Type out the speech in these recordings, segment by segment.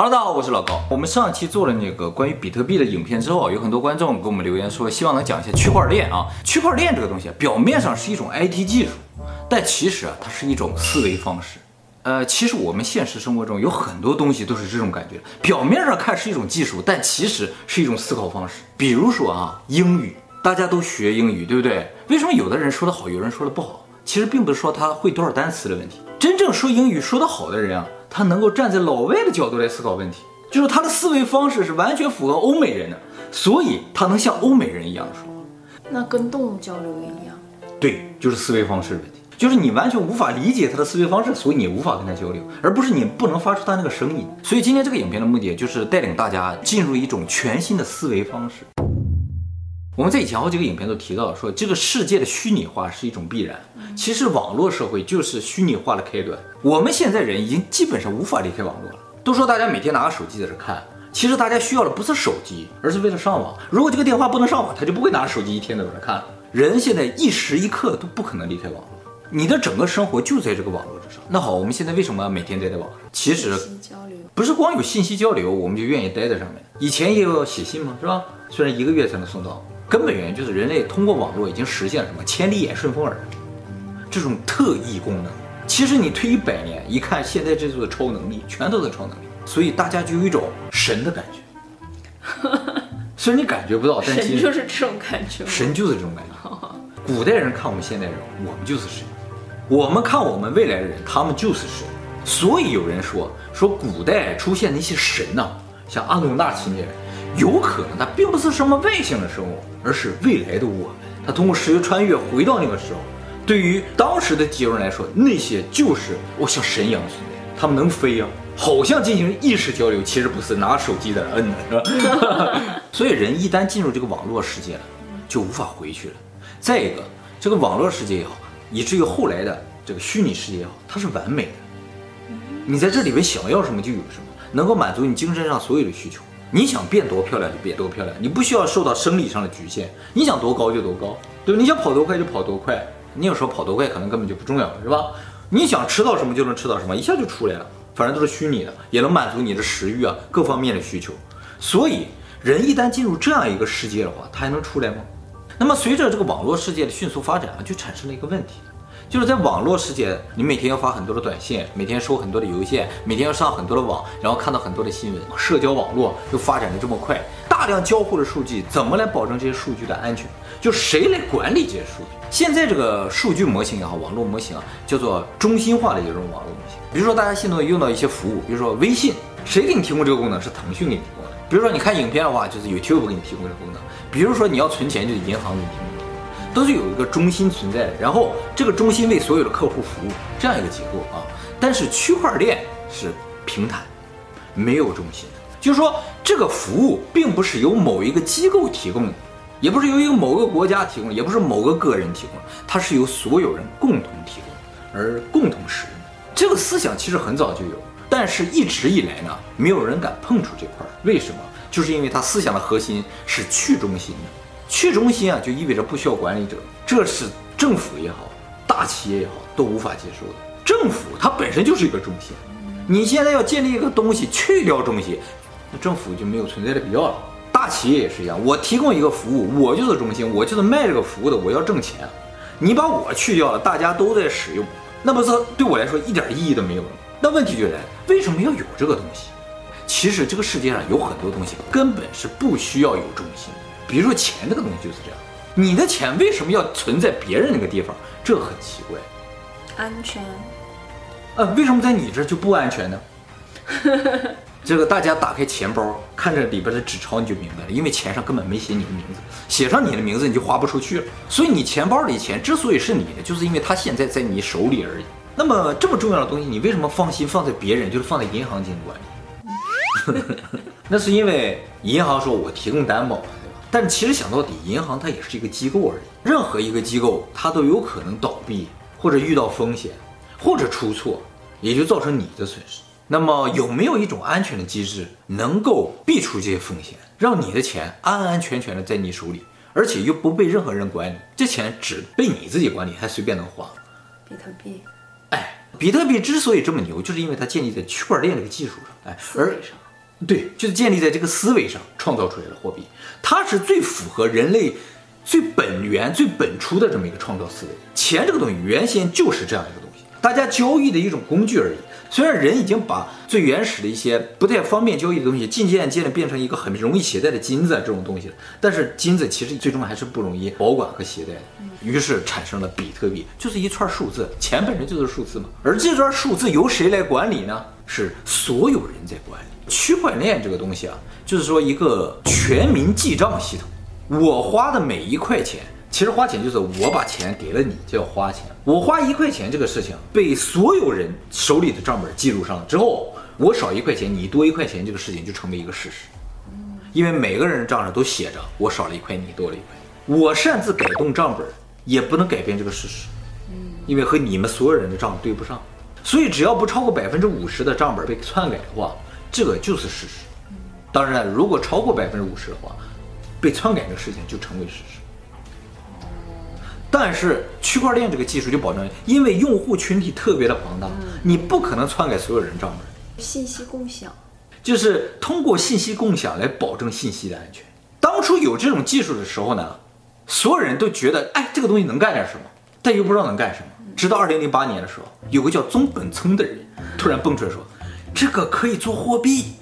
Hello，大家好，我是老高。我们上期做了那个关于比特币的影片之后，有很多观众给我们留言说，希望能讲一下区块链啊。区块链这个东西，表面上是一种 IT 技术，但其实啊，它是一种思维方式。呃，其实我们现实生活中有很多东西都是这种感觉，表面上看是一种技术，但其实是一种思考方式。比如说啊，英语，大家都学英语，对不对？为什么有的人说得好，有人说的不好？其实并不是说他会多少单词的问题，真正说英语说得好的人啊。他能够站在老外的角度来思考问题，就是他的思维方式是完全符合欧美人的，所以他能像欧美人一样说话。那跟动物交流也一样。对，就是思维方式的问题，就是你完全无法理解他的思维方式，所以你无法跟他交流，而不是你不能发出他那个声音。所以今天这个影片的目的就是带领大家进入一种全新的思维方式。我们在以前好几个影片都提到说，这个世界的虚拟化是一种必然。其实网络社会就是虚拟化的开端。我们现在人已经基本上无法离开网络了。都说大家每天拿个手机在这看，其实大家需要的不是手机，而是为了上网。如果这个电话不能上网，他就不会拿着手机一天在这看。人现在一时一刻都不可能离开网络，你的整个生活就在这个网络之上。那好，我们现在为什么每天待在网上？其实不是光有信息交流，我们就愿意待在上面。以前也有写信嘛，是吧？虽然一个月才能送到。根本原因就是人类通过网络已经实现了什么千里眼、顺风耳这种特异功能。其实你推一百年一看，现在这种超能力全都是超能力，所以大家就有一种神的感觉。虽然你感觉不到，但其实神就是这种感觉。神就是这种感觉。古代人看我们现代人，我们就是神；我们看我们未来的人，他们就是神。所以有人说说古代出现那些神呐、啊，像阿努纳奇那些人。有可能它并不是什么外星的生物，而是未来的我们。它通过时间穿越回到那个时候，对于当时的几个人来说，那些就是我像神一样的存在。他们能飞啊，好像进行意识交流，其实不是拿手机在那摁的，是吧？所以人一旦进入这个网络世界了，就无法回去了。再一个，这个网络世界也好，以至于后来的这个虚拟世界也好，它是完美的。你在这里面想要什么就有什么，能够满足你精神上所有的需求。你想变多漂亮就变多漂亮，你不需要受到生理上的局限。你想多高就多高，对吧？你想跑多快就跑多快。你有时候跑多快可能根本就不重要，是吧？你想吃到什么就能吃到什么，一下就出来了。反正都是虚拟的，也能满足你的食欲啊，各方面的需求。所以人一旦进入这样一个世界的话，他还能出来吗？那么随着这个网络世界的迅速发展啊，就产生了一个问题。就是在网络世界，你每天要发很多的短信，每天收很多的邮件，每天要上很多的网，然后看到很多的新闻。社交网络又发展的这么快，大量交互的数据，怎么来保证这些数据的安全？就谁来管理这些数据？现在这个数据模型也好，网络模型啊，叫做中心化的一种网络模型。比如说大家现在用到一些服务，比如说微信，谁给你提供这个功能？是腾讯给你提供的。比如说你看影片的话，就是 YouTube 给你提供这个功能。比如说你要存钱，就是银行给你提供。都是有一个中心存在的，然后这个中心为所有的客户服务，这样一个结构啊。但是区块链是平坦，没有中心，就是说这个服务并不是由某一个机构提供的，也不是由一个某个国家提供，也不是某个个人提供，它是由所有人共同提供而共同使用。这个思想其实很早就有，但是一直以来呢，没有人敢碰触这块儿。为什么？就是因为它思想的核心是去中心的。去中心啊，就意味着不需要管理者，这是政府也好，大企业也好都无法接受的。政府它本身就是一个中心，你现在要建立一个东西，去掉中心，那政府就没有存在的必要了。大企业也是一样，我提供一个服务，我就是中心，我就是卖这个服务的，我要挣钱。你把我去掉了，大家都在使用，那不是对我来说一点意义都没有了？那问题就来了，为什么要有这个东西？其实这个世界上有很多东西根本是不需要有中心的。比如说钱这个东西就是这样，你的钱为什么要存在别人那个地方？这很奇怪。安全。呃，为什么在你这儿就不安全呢？这个大家打开钱包，看着里边的纸钞，你就明白了。因为钱上根本没写你的名字，写上你的名字你就花不出去了。所以你钱包里钱之所以是你的，就是因为它现在在你手里而已。那么这么重要的东西，你为什么放心放在别人，就是放在银行进行管理？那是因为银行说我提供担保。但其实想到底，银行它也是一个机构而已。任何一个机构，它都有可能倒闭，或者遇到风险，或者出错，也就造成你的损失。那么有没有一种安全的机制，能够避除这些风险，让你的钱安安全全的在你手里，而且又不被任何人管理？这钱只被你自己管理，还随便能花？比特币。哎，比特币之所以这么牛，就是因为它建立在区块链这个技术上。哎，而对，就是建立在这个思维上创造出来的货币，它是最符合人类最本源、最本初的这么一个创造思维。钱这个东西原先就是这样一个东西，大家交易的一种工具而已。虽然人已经把最原始的一些不太方便交易的东西，渐渐渐的变成一个很容易携带的金子这种东西了，但是金子其实最终还是不容易保管和携带的。于是产生了比特币，就是一串数字，钱本身就是数字嘛。而这串数字由谁来管理呢？是所有人在管理。区块链这个东西啊，就是说一个全民记账系统。我花的每一块钱。其实花钱就是我把钱给了你，就要花钱。我花一块钱这个事情被所有人手里的账本记录上了之后，我少一块钱，你多一块钱，这个事情就成为一个事实。因为每个人账上都写着我少了一块，你多了一块。我擅自改动账本也不能改变这个事实，因为和你们所有人的账对不上。所以只要不超过百分之五十的账本被篡改的话，这个就是事实。当然，如果超过百分之五十的话，被篡改这个事情就成为事实。但是区块链这个技术就保证，因为用户群体特别的庞大，你不可能篡改所有人账本。信息共享，就是通过信息共享来保证信息的安全。当初有这种技术的时候呢，所有人都觉得，哎，这个东西能干点什么，但又不知道能干什么。直到二零零八年的时候，有个叫宗本聪的人突然蹦出来说，这个可以做货币。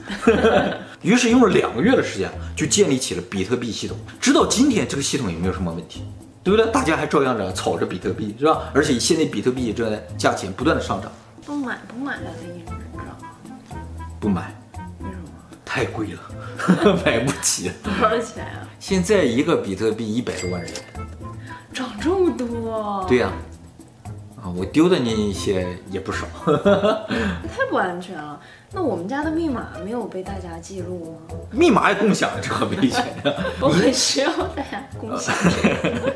于是用了两个月的时间，就建立起了比特币系统。直到今天，这个系统也没有什么问题。对不对？大家还照样着炒着比特币，是吧？而且现在比特币这价钱不断的上涨。不买不买了的意思，知道吗？不买，为什么？太贵了，买不起。多少钱啊？现在一个比特币一百多万人民币，涨这么多？对呀、啊，啊，我丢的那一些也不少。太不安全了。那我们家的密码没有被大家记录吗？密码也共享，这很危险的。我很需要大家共享。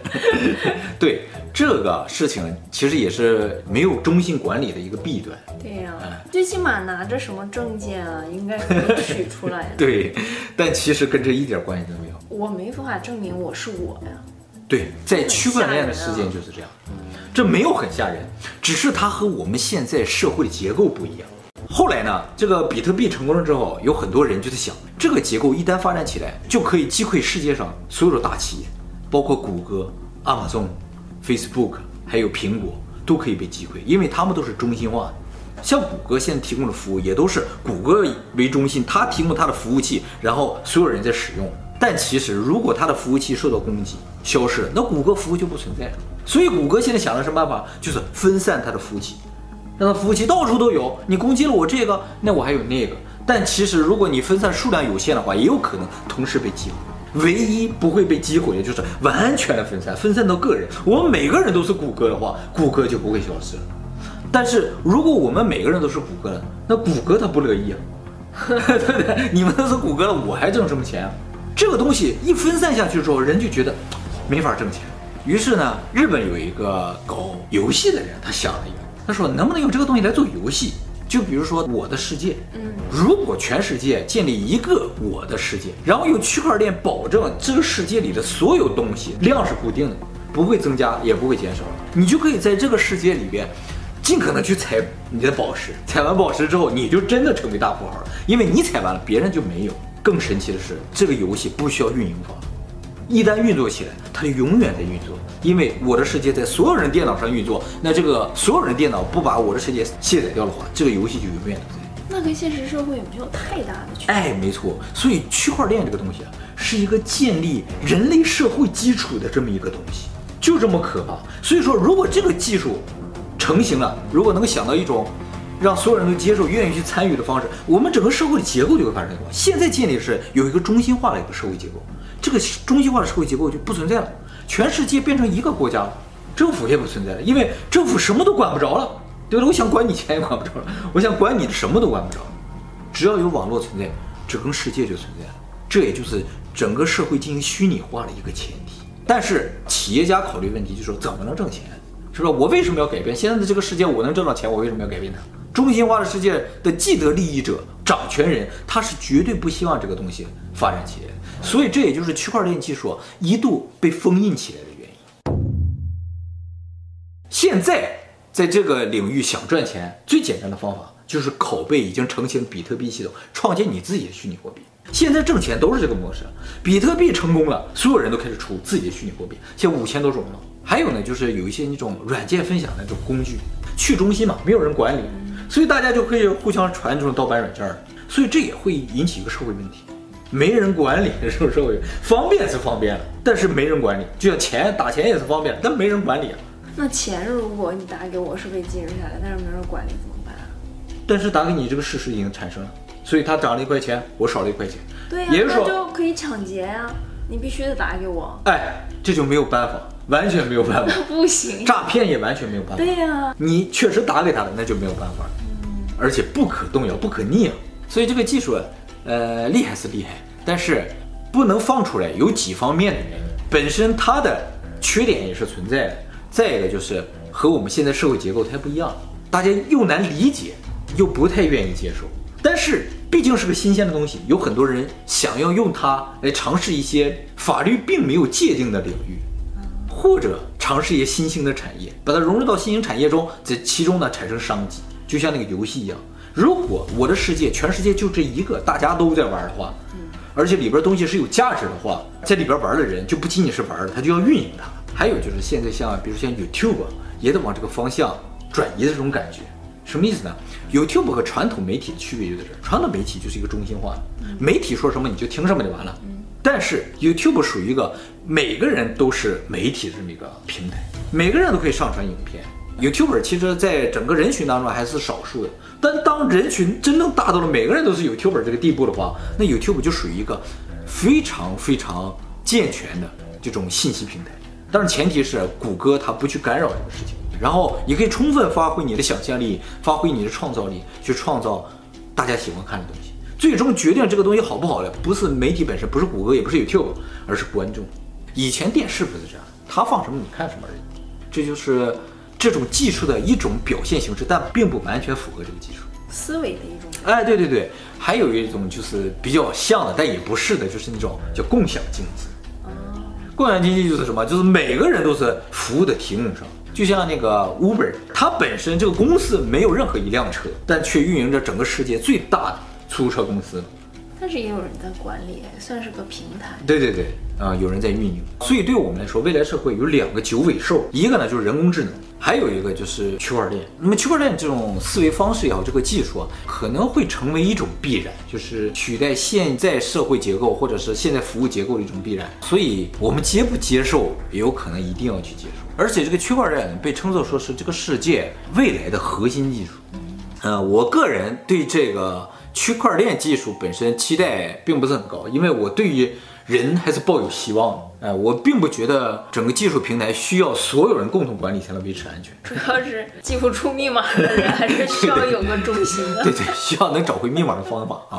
对这个事情，其实也是没有中心管理的一个弊端。对呀、最起码拿着什么证件啊，应该可以取出来。对，但其实跟这一点关系都没有。我没法证明我是我呀。对，在区块链的世界就是这样。这没有很吓人，只是它和我们现在社会的结构不一样。后来呢，这个比特币成功了之后，有很多人就在想，这个结构一旦发展起来，就可以击溃世界上所有的大企业，包括谷歌、亚马逊、Facebook，还有苹果，都可以被击溃，因为他们都是中心化的。像谷歌现在提供的服务，也都是谷歌为中心，它提供它的服务器，然后所有人在使用。但其实，如果它的服务器受到攻击、消失，那谷歌服务就不存在了。所以，谷歌现在想的什么办法？就是分散它的服务器。让它服务器到处都有，你攻击了我这个，那我还有那个。但其实如果你分散数量有限的话，也有可能同时被击毁。唯一不会被击毁的就是完全的分散，分散到个人。我们每个人都是谷歌的话，谷歌就不会消失了。但是如果我们每个人都是谷歌的，那谷歌它不乐意啊，对不对？你们都是谷歌的，我还挣什么钱啊？这个东西一分散下去之后，人就觉得没法挣钱。于是呢，日本有一个搞游戏的人，他想了一个。他说：“能不能用这个东西来做游戏？就比如说我的世界，嗯，如果全世界建立一个我的世界，然后用区块链保证这个世界里的所有东西量是固定的，不会增加也不会减少，你就可以在这个世界里边尽可能去采你的宝石，采完宝石之后，你就真的成为大富豪了，因为你采完了，别人就没有。更神奇的是，这个游戏不需要运营方。”一旦运作起来，它就永远在运作，因为我的世界在所有人电脑上运作。那这个所有人电脑不把我的世界卸载掉的话，这个游戏就永远都在。那跟现实社会也没有太大的区别。哎，没错。所以区块链这个东西啊，是一个建立人类社会基础的这么一个东西，就这么可怕。所以说，如果这个技术成型了，如果能够想到一种让所有人都接受、愿意去参与的方式，我们整个社会的结构就会发生变化。现在建立是有一个中心化的一个社会结构。这个中心化的社会结构就不存在了，全世界变成一个国家了，政府也不存在了，因为政府什么都管不着了，对不对？我想管你钱也管不着了，我想管你的什么都管不着，只要有网络存在，整个世界就存在了，这也就是整个社会进行虚拟化的一个前提。但是企业家考虑问题就是说，怎么能挣钱？是吧？我为什么要改变现在的这个世界？我能挣到钱，我为什么要改变它？中心化的世界的既得利益者、掌权人，他是绝对不希望这个东西发展起来。所以这也就是区块链技术一度被封印起来的原因。现在在这个领域想赚钱，最简单的方法就是拷贝已经成型比特币系统，创建你自己的虚拟货币。现在挣钱都是这个模式，比特币成功了，所有人都开始出自己的虚拟货币，现在五千多种了。还有呢，就是有一些那种软件分享的这种工具，去中心嘛，没有人管理，所以大家就可以互相传这种盗版软件，所以这也会引起一个社会问题。没人管理，是不是？方便是方便了，但是没人管理。就像钱打钱也是方便，但没人管理啊。那钱如果你打给我是被记录下来，但是没人管理怎么办啊？但是打给你这个事实已经产生了，所以他涨了一块钱，我少了一块钱。对呀、啊，那就可以抢劫呀、啊！你必须得打给我。哎，这就没有办法，完全没有办法。不行，诈骗也完全没有办法。对呀、啊，你确实打给他了，那就没有办法。嗯，而且不可动摇，不可逆啊。所以这个技术。呃，厉害是厉害，但是不能放出来，有几方面的原因。本身它的缺点也是存在的。再一个就是和我们现在社会结构太不一样，大家又难理解，又不太愿意接受。但是毕竟是个新鲜的东西，有很多人想要用它来尝试一些法律并没有界定的领域，或者尝试一些新兴的产业，把它融入到新兴产业中，在其中呢产生商机，就像那个游戏一样。如果我的世界，全世界就这一个，大家都在玩的话，而且里边东西是有价值的话，在里边玩的人就不仅仅是玩了，他就要运营它。还有就是现在像，比如像 YouTube，也得往这个方向转移的这种感觉。什么意思呢？YouTube 和传统媒体的区别就在这儿，传统媒体就是一个中心化的，媒体说什么你就听什么就完了。但是 YouTube 属于一个每个人都是媒体的这么一个平台，每个人都可以上传影片。YouTuber 其实，在整个人群当中还是少数的，但当人群真正大到了每个人都是 YouTube 这个地步的话，那 YouTube 就属于一个非常非常健全的这种信息平台。但是前提是谷歌它不去干扰这个事情，然后你可以充分发挥你的想象力，发挥你的创造力，去创造大家喜欢看的东西。最终决定这个东西好不好的，不是媒体本身，不是谷歌，也不是 YouTube，而是观众。以前电视不是这样，他放什么你看什么而已。这就是。这种技术的一种表现形式，但并不完全符合这个技术思维的一种。哎，对对对，还有一种就是比较像的，但也不是的，就是那种叫共享经济。哦，共享经济就是什么？就是每个人都是服务的提供商，就像那个 Uber，它本身这个公司没有任何一辆车，但却运营着整个世界最大的出租车公司。但是也有人在管理，算是个平台。对对对，啊、有人在运营。所以对我们来说，未来社会有两个九尾兽，一个呢就是人工智能，还有一个就是区块链。那么区块链这种思维方式也好，这个技术啊，可能会成为一种必然，就是取代现在社会结构或者是现在服务结构的一种必然。所以我们接不接受，也有可能一定要去接受。而且这个区块链被称作说是这个世界未来的核心技术。嗯、我个人对这个。区块链技术本身期待并不是很高，因为我对于人还是抱有希望的。哎，我并不觉得整个技术平台需要所有人共同管理才能维持安全。主要是记不出密码的人还是需要有个中心的。对对，需要能找回密码的方法啊。